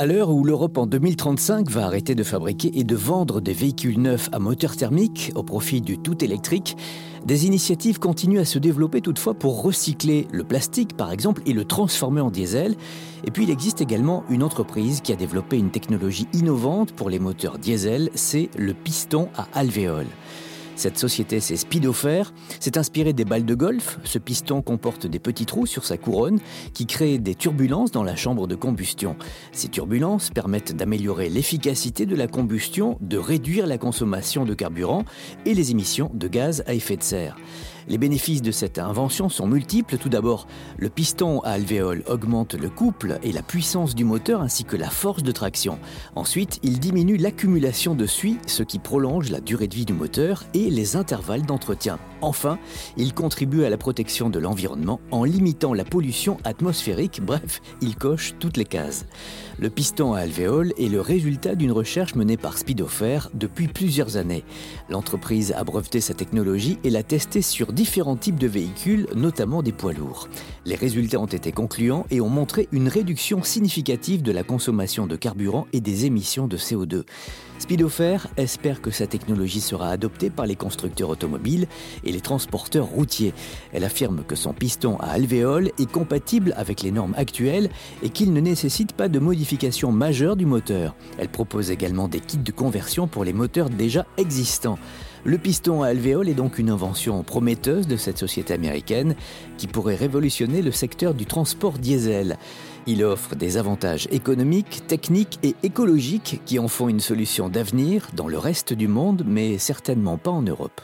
À l'heure où l'Europe en 2035 va arrêter de fabriquer et de vendre des véhicules neufs à moteur thermique au profit du tout électrique, des initiatives continuent à se développer toutefois pour recycler le plastique par exemple et le transformer en diesel. Et puis il existe également une entreprise qui a développé une technologie innovante pour les moteurs diesel, c'est le piston à alvéole. Cette société, c'est Speedofer. C'est inspiré des balles de golf. Ce piston comporte des petits trous sur sa couronne qui créent des turbulences dans la chambre de combustion. Ces turbulences permettent d'améliorer l'efficacité de la combustion, de réduire la consommation de carburant et les émissions de gaz à effet de serre. Les bénéfices de cette invention sont multiples. Tout d'abord, le piston à alvéole augmente le couple et la puissance du moteur ainsi que la force de traction. Ensuite, il diminue l'accumulation de suie, ce qui prolonge la durée de vie du moteur et les intervalles d'entretien. Enfin, il contribue à la protection de l'environnement en limitant la pollution atmosphérique. Bref, il coche toutes les cases. Le piston à alvéole est le résultat d'une recherche menée par Speedofer depuis plusieurs années. L'entreprise a breveté sa technologie et l'a testée sur différents types de véhicules, notamment des poids lourds. Les résultats ont été concluants et ont montré une réduction significative de la consommation de carburant et des émissions de CO2. Speedofer espère que sa technologie sera adoptée par les constructeurs automobiles et les transporteurs routiers. Elle affirme que son piston à alvéole est compatible avec les normes actuelles et qu'il ne nécessite pas de modification majeure du moteur. Elle propose également des kits de conversion pour les moteurs déjà existants. Le piston à alvéole est donc une invention prometteuse de cette société américaine qui pourrait révolutionner le secteur du transport diesel. Il offre des avantages économiques, techniques et écologiques qui en font une solution d'avenir dans le reste du monde, mais certainement pas en Europe.